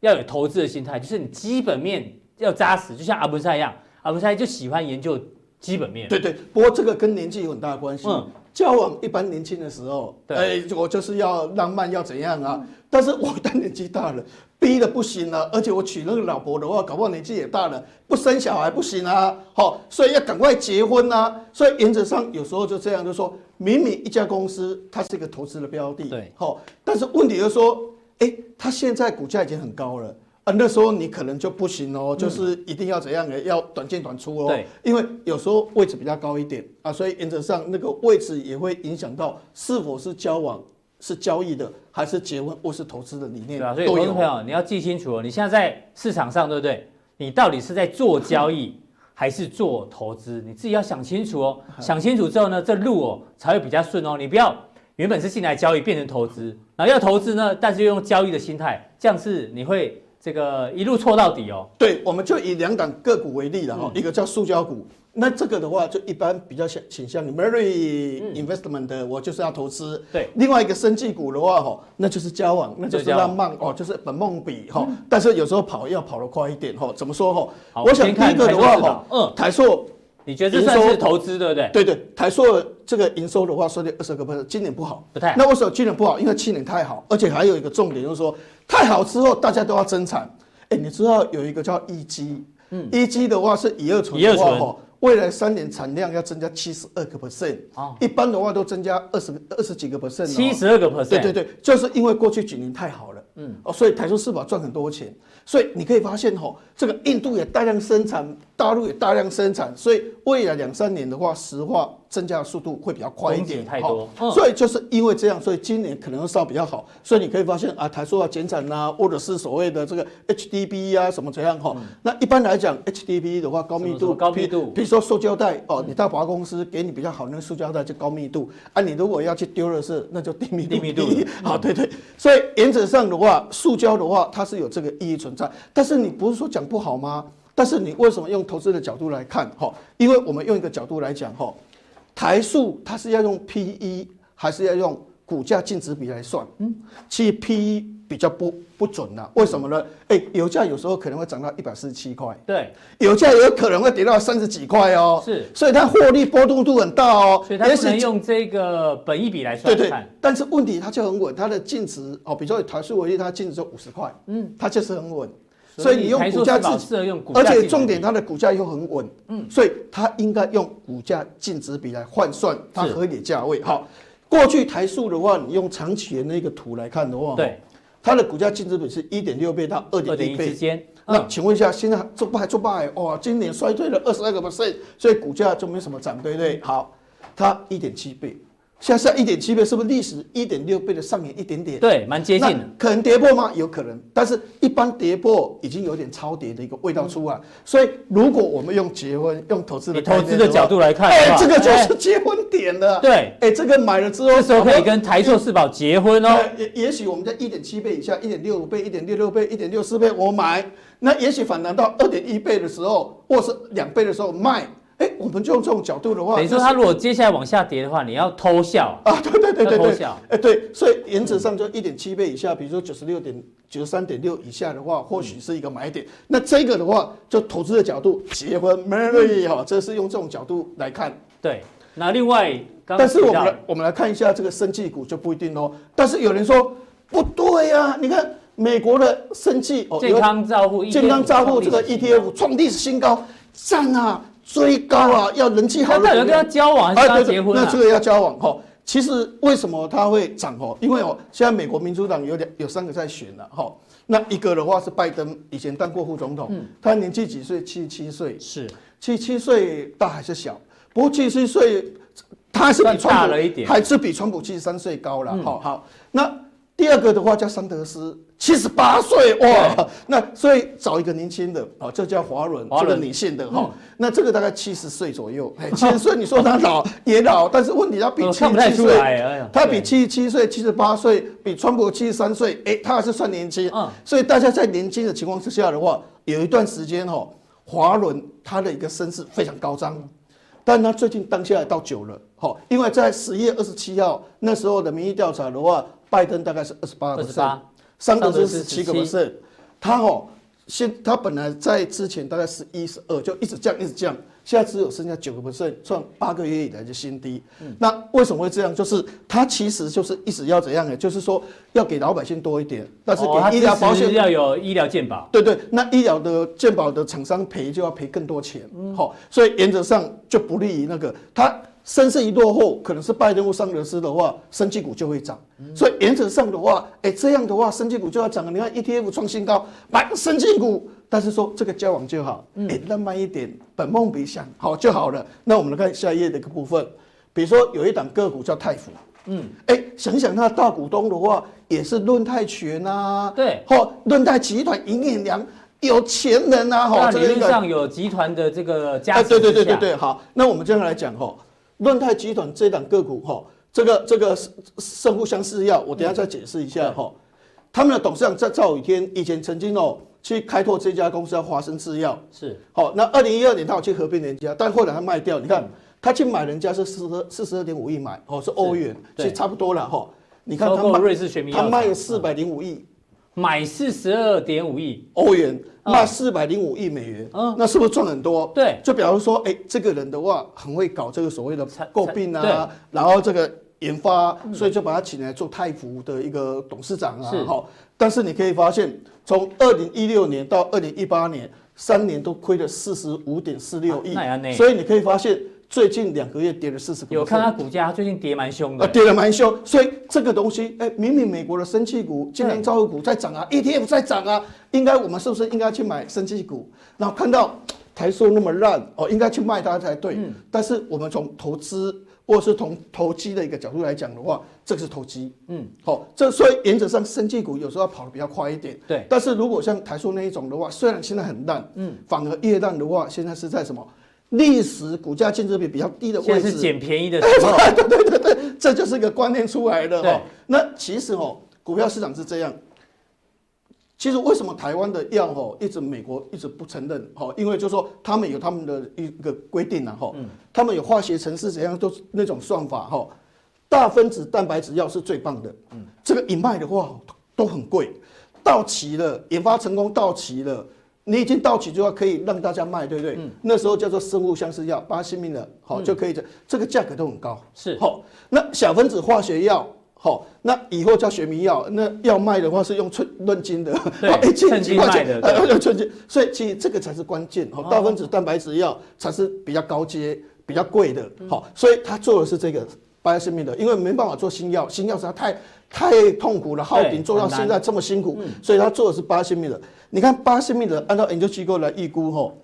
要有投资的心态，就是你基本面要扎实，就像阿文赛一样，阿文赛就喜欢研究基本面。对对，不过这个跟年纪有很大的关系。嗯，交往一般年轻的时候，对，哎，我就是要浪漫要怎样啊？但是我的年纪大了。逼的不行了，而且我娶那个老婆的话，搞不好年纪也大了，不生小孩不行啊！好，所以要赶快结婚啊！所以原则上有时候就这样，就说明明一家公司它是一个投资的标的，对，好，但是问题就是说，哎、欸，它现在股价已经很高了啊，那时候你可能就不行哦，就是一定要怎样的，要短进短出哦，对，因为有时候位置比较高一点啊，所以原则上那个位置也会影响到是否是交往。是交易的，还是结婚，或是投资的理念？对啊，所以投资朋友，你要记清楚哦。你现在在市场上，对不对？你到底是在做交易，还是做投资？你自己要想清楚哦。想清楚之后呢，这路哦才会比较顺哦。你不要原本是进来交易，变成投资，然后要投资呢，但是又用交易的心态，这样是你会这个一路错到底哦。对，我们就以两档个股为例了哈，一个叫塑胶股。那这个的话，就一般比较倾倾向于 Mary Investment 的，我就是要投资。对，另外一个生技股的话，哈，那就是交往，那就是浪漫哦，就是本梦比哈。但是有时候跑要跑得快一点哈。怎么说哈？我想第一个的话哈，嗯，台塑你觉得这算是投资对不对？对对，台塑这个营收的话，说的二十个 percent，今年不好，不太。那为什么今年不好？因为去年太好，而且还有一个重点就是说，太好之后大家都要增产。哎，你知道有一个叫一基，嗯，一基的话是乙二醇的话哈，未来三年产量要增加七十二个 percent，哦，一般的话都增加二十二十几个 percent，七十二个 percent，对对对，就是因为过去几年太好了，嗯，哦，所以台塑四宝赚很多钱。所以你可以发现吼，这个印度也大量生产，大陆也大量生产，所以未来两三年的话，石化增加的速度会比较快一点。太多，所以就是因为这样，所以今年可能稍比较好。所以你可以发现啊，台塑要减产呐，或者是所谓的这个 HDPE 啊什么怎样哈。那一般来讲，HDPE 的话高密度，高密度，比如说塑胶袋哦，你到华公司给你比较好那个塑胶袋就高密度啊，你如果要去丢的是那就低密度。低密度。好，对对。所以原则上的话，塑胶的话它是有这个意义存在。但是你不是说讲不好吗？但是你为什么用投资的角度来看？哈，因为我们用一个角度来讲，哈，台塑它是要用 PE 还是要用股价净值比来算？嗯，其实 PE 比较不不准呐。为什么呢？哎，油价有时候可能会涨到一百四十七块，对，油价也有可能会跌到三十几块哦。是，所以它获利波动度很大哦。所以它不能用这个本益比来算。对对。但是问题它就很稳，它的净值哦，比如说台塑为例，它净值就五十块，嗯，它就是很稳。所以你用股价净，而且重点它的股价又很稳，嗯，所以它应该用股价净值比来换算它合理价位。好，过去台塑的话，你用长期的那个图来看的话，对，它的股价净值比是一点六倍到二点一倍之间。那请问一下，现在做不还做不还？哇，今年衰退了二十二个 percent，所以股价就没什么涨，对不对？好，它一点七倍。现在是一点七倍，是不是历史一点六倍的上演一点点？对，蛮接近的。可能跌破吗？有可能，但是一般跌破已经有点超跌的一个味道出来。嗯、所以如果我们用结婚、用投资的投资的角度来看，哎，这个就是结婚点了。对，哎、欸，这个买了之后，这时候可以跟台塑四宝结婚哦。也也许我们在一点七倍以下，一点六五倍、一点六六倍、一点六四倍我买，那也许反弹到二点一倍的时候，或是两倍的时候卖。我们就用这种角度的话，等于说它如果接下来往下跌的话，你要偷笑啊？对对对对对，偷笑。哎，对，所以原则上就一点七倍以下，比如说九十六点九十三点六以下的话，或许是一个买点。嗯、那这个的话，就投资的角度，结婚 marry 哈，这是用这种角度来看。对，那另外，但是我们来我们来看一下这个生技股就不一定哦。但是有人说不对呀、啊，你看美国的生技哦，健康照护，健康照护这个 ETF 创历史新高，赞啊！追高啊，要人气好。那有人跟他交往还是跟他结婚？那这个要交往哈。其实为什么他会涨哦？因为哦，现在美国民主党有两有三个在选了哈。那一个的话是拜登，以前当过副总统，他年纪几岁？七十七岁。是七十七岁，大还是小。不过七十七岁，他还是比川普还是比川普七十三岁高了。好好，那第二个的话叫桑德斯。七十八岁哇，那所以找一个年轻的啊，这叫华伦，这个女性的哈，那这个大概七十岁左右，哎，七十岁你说他老也老，但是问题他比七十七岁，他比七十七岁、七十八岁，比川普七十三岁，哎，他还是算年轻，所以大家在年轻的情况之下的话，有一段时间哈，华伦他的一个声势非常高涨，但他最近当下来到九了，哈，因为在十月二十七号那时候的民意调查的话，拜登大概是二十八个 percent。桑德斯十七个 percent，他哦，现他本来在之前大概是一十二，就一直降一直降，现在只有剩下九个 percent，创八个月以来的新低。嗯、那为什么会这样？就是他其实就是一直要怎样呢？就是说要给老百姓多一点，但是给医疗保险、哦、要有医疗健保。对对，那医疗的健保的厂商赔就要赔更多钱。好、嗯，所以原则上就不利于那个他。声势一落后，可能是拜登或桑德斯的话，生技股就会涨。所以原则上的话，哎，这样的话，生技股就要涨了。你看 ETF 创新高，买生技股，但是说这个交往就好，哎，浪漫一点，本梦比想好就好了。那我们来看下一页的一个部分，比如说有一档个股叫泰福，嗯，哎，想想它的大股东的话，也是润泰全呐，对，或润泰集团营业量有钱人呐，哈，理论上有集团的这个加持。对对对对对，好，那我们这样来讲哈。润泰集团这档个股哈，这个这个圣互相似药，我等下再解释一下哈。他们的董事长在赵宇天以前曾经哦去开拓这家公司叫华生制药，是好。那二零一二年他有去合并人家，但后来他卖掉。你看他去买人家是四十四十二点五亿买哦，是欧元，其实差不多了哈。你看他卖瑞士他卖了四百零五亿，买四十二点五亿。欧元，卖四百零五亿美元，嗯，那是不是赚很多？对，就比方说，哎，这个人的话很会搞这个所谓的购并啊，然后这个研发，所以就把他请来做泰福的一个董事长啊，好。但是你可以发现，从二零一六年到二零一八年，三年都亏了四十五点四六亿，所以你可以发现。最近两个月跌了四十，有看它股价，最近跌蛮凶的，跌得蛮凶。所以这个东西，哎，明明美国的生气股、今年造股在涨啊，ETF 在涨啊，应该我们是不是应该去买生气股？然后看到台塑那么烂，哦，应该去卖它才对。但是我们从投资或者是从投机的一个角度来讲的话，这个是投机。嗯，好，这所以原则上生技股有时候要跑得比较快一点。对。但是如果像台塑那一种的话，虽然现在很烂，嗯，反而越烂的话，现在是在什么？历史股价净值比比较低的位置，是捡便宜的时候。对对对对，这就是一个观念出来的哈。那其实哦，股票市场是这样。其实为什么台湾的药哦，一直美国一直不承认哦？因为就是说他们有他们的一个规定呐哈。他们有化学程式怎样都是那种算法哈。大分子蛋白质药是最棒的。嗯。这个一卖的话都很贵，到期了，研发成功到期了。你已经到期就要可以让大家卖，对不对？嗯、那时候叫做生物相似药，巴西米的，好、嗯、就可以这这个价格都很高。是好，那小分子化学药，好，那以后叫学名药，那要卖的话是用寸论斤的，对，称斤卖的，要用寸斤。所以其实这个才是关键。好，大分子蛋白质药才是比较高阶、比较贵的。好，所以他做的是这个巴西米的，因为没办法做新药，新药实在太太痛苦了，耗顶做到现在这么辛苦，所以他做的是巴西米的。你看巴西米的，按照研究机构来预估，吼，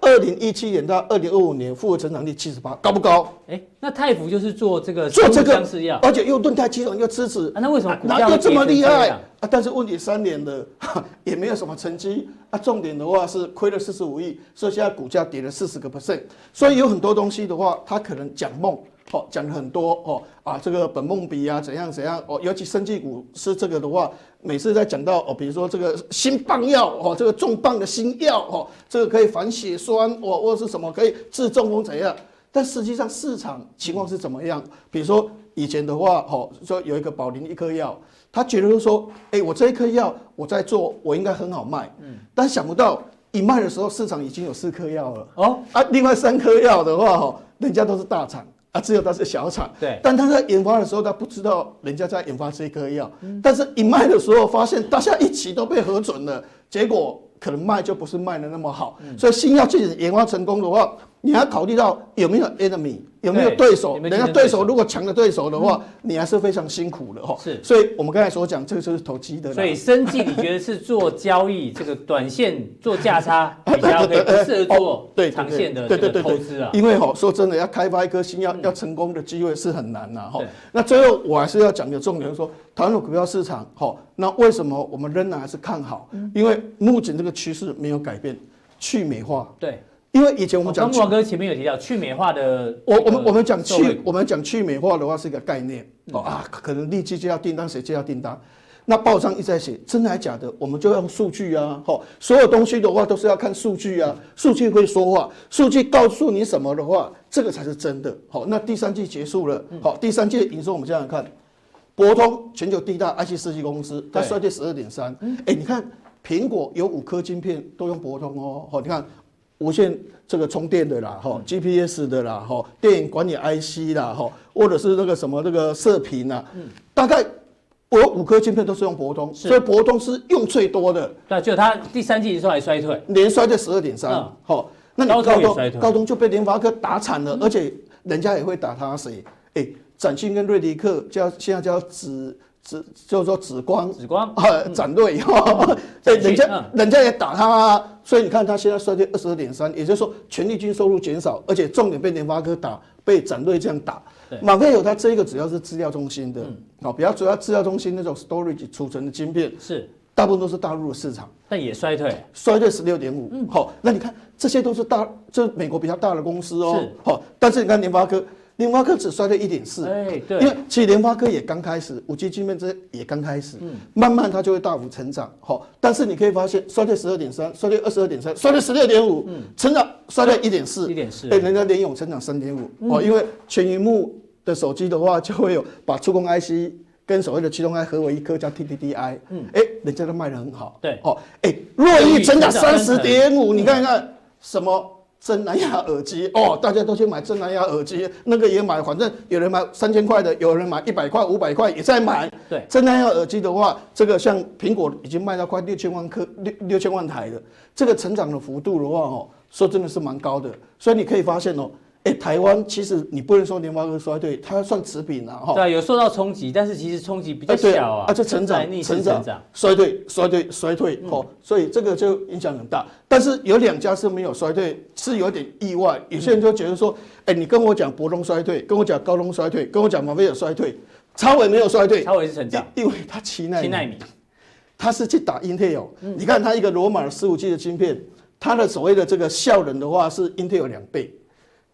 二零一七年到二零二五年复合成长率七十八，高不高？哎，那泰福就是做这个做这个，而且又盾泰集团又支持，那为什么哪有这么厉害啊？但是问题三年的 也没有什么成绩啊。重点的话是亏了四十五亿，所以现在股价跌了四十个 percent。所以有很多东西的话，他可能讲梦。好，讲了很多哦啊，这个本梦比啊，怎样怎样哦，尤其生技股是这个的话，每次在讲到哦，比如说这个新棒药哦，这个重磅的新药哦，这个可以防血栓哦，或者是什么可以治中风怎样？但实际上市场情况是怎么样？比如说以前的话，哦，说有一个宝林一颗药，他觉得说，哎，我这一颗药我在做，我应该很好卖，嗯，但想不到一卖的时候，市场已经有四颗药了哦，啊，另外三颗药的话，哈，人家都是大厂。啊，只有它是小厂，对，但他在研发的时候，他不知道人家在研发这颗药，嗯、但是一卖的时候，发现大家一起都被核准了，结果可能卖就不是卖的那么好，嗯、所以新药即使研发成功的话，你要考虑到有没有 enemy。有没有对手？人家对手如果强的对手的话，你还是非常辛苦的哈。是，所以我们刚才所讲，这个就是投机的。所以生计你觉得是做交易，这个短线做价差 比较可以，不适合做长线的这个投资啊。因为哈，说真的，要开发一颗新药要成功的机会是很难呐哈。那最后我还是要讲个重点，说台湾的股票市场哈，那为什么我们仍然还是看好？因为目前这个趋势没有改变，去美化。对。因为以前我们讲，刚刚哥前面有提到去美化的，我我们我们讲去我们讲去美化的话是一个概念哦啊，可能立即接到订单，谁接到订单？那报上一直在写，真的还假的？我们就用数据啊，好，所有东西的话都是要看数据啊，数据会说话，数据告诉你什么的话，这个才是真的。好，那第三季结束了，好，第三季营收我们这样看，博通全球第一大 IC 设计公司，它衰退十二点三，哎，你看苹果有五颗晶片都用博通哦，好，你看。无线这个充电的啦，哈，GPS 的啦，哈，电源管理 IC 啦，哈，或者是那个什么那个射频呐，大概我五颗晶片都是用博通，所以博通是用最多的。对，就它第三季营收还衰退，连衰退十二点三，好，那你高通高通就被联发科打惨了，而且人家也会打他谁？哎，展讯跟瑞迪克叫现在叫紫。紫就是说紫光，紫光。啊，展瑞哈，对，人家人家也打他啊，所以你看它现在衰退二十二点三，也就是说权利金收入减少，而且重点被联发科打，被展锐这样打。马克有它这一个主要是资料中心的，好，比较主要资料中心那种 storage 储存的晶片，是。大部分都是大陆的市场，但也衰退，衰退十六点五。好，那你看这些都是大，这美国比较大的公司哦，好，但是你看联发科。联发科只衰退一点四，哎，对，因为其实联发科也刚开始，五 G 晶片这也刚开始，嗯，慢慢它就会大幅成长，好，但是你可以发现衰退十二点三，衰退二十二点三，衰退十六点五，嗯，成长衰退一点四，一点四，哎，人家联咏成长三点五，哦，因为全萤幕的手机的话就会有把触控 IC。跟所谓的驱动 IC 合为一颗叫 TDDI，嗯，哎，人家都卖得很好，对，哦，哎，若一成长三十。点五，你看看什么？真蓝牙耳机哦，大家都去买真蓝牙耳机，那个也买，反正有人买三千块的，有人买一百块、五百块也在买。对，真蓝牙耳机的话，这个像苹果已经卖到快六千万颗、六六千万台了，这个成长的幅度的话，哦，说真的是蛮高的，所以你可以发现哦。哎，台湾其实你不能说联发科衰退，它算持平了哈。对，有受到冲击，但是其实冲击比较小啊。啊，这成长、成长、衰退、衰退、衰退哦，所以这个就影响很大。但是有两家是没有衰退，是有点意外。有些人就觉得说，哎，你跟我讲博通衰退，跟我讲高通衰退，跟我讲马威尔衰退，超伟没有衰退，超伟是成长，因为它七奈米，七纳米，它是去打 Intel。你看它一个罗马的十五 G 的晶片，它的所谓的这个效能的话是 Intel 两倍。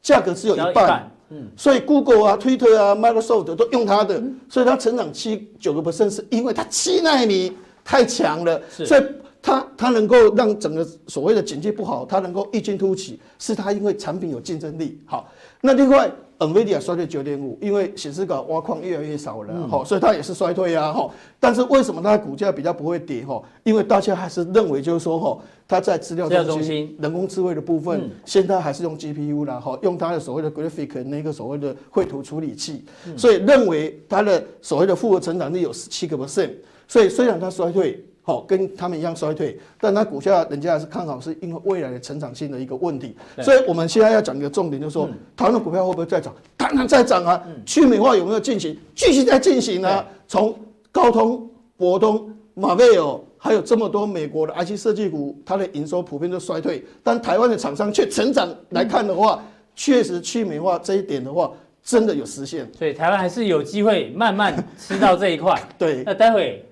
价格只有一半，嗯，所以 Google 啊、Twitter 啊、Microsoft 都用它的，嗯、所以它成长七九个 percent 是因为它七纳米太强了，所以它它能够让整个所谓的景气不好，它能够异军突起，是它因为产品有竞争力。好，那另外。NVIDIA 衰退九点五，因为显示卡挖矿越来越少了，哈、嗯，所以它也是衰退啊，哈。但是为什么它的股价比较不会跌，哈？因为大家还是认为就是说，哈，它在资料中心、人工智慧的部分，现在还是用 GPU 啦，哈，用它的所谓的 Graphic 那个所谓的绘图处理器，所以认为它的所谓的复合成长率有十七个 percent，所以虽然它衰退。好，跟他们一样衰退，但它股价人家还是看好，是因为未来的成长性的一个问题。所以我们现在要讲一个重点，就是说，台湾的股票会不会再涨？当然再涨啊！去美化有没有进行？继续在进行啊！从高通、博通、马贝尔，还有这么多美国的 IC 设计股，它的营收普遍都衰退，但台湾的厂商却成长来看的话，确实去美化这一点的话，真的有实现。所以台湾还是有机会慢慢吃到这一块。对，那待会。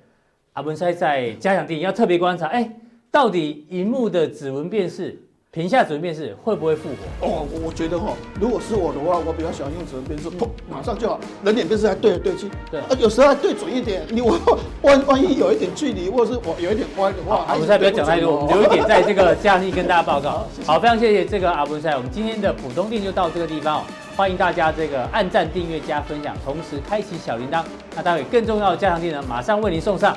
阿文塞在加强錠要特别观察，哎、欸，到底荧幕的指纹辨识、屏下指纹辨识会不会复活？哦，我觉得哈，如果是我的话，我比较喜欢用指纹辨识，砰，马上就好。人脸辨识还对来对去，对，啊，有时候还对准一点。你我 万万一有一点距离，或者是我有一点歪的话，阿文塞不要讲太多，我们留一点在这个加强錠跟大家报告。好，谢谢好，非常谢谢这个阿文塞，我们今天的普通店就到这个地方哦。欢迎大家这个按赞、订阅、加分享，同时开启小铃铛。那待会更重要的加强錠呢，马上为您送上。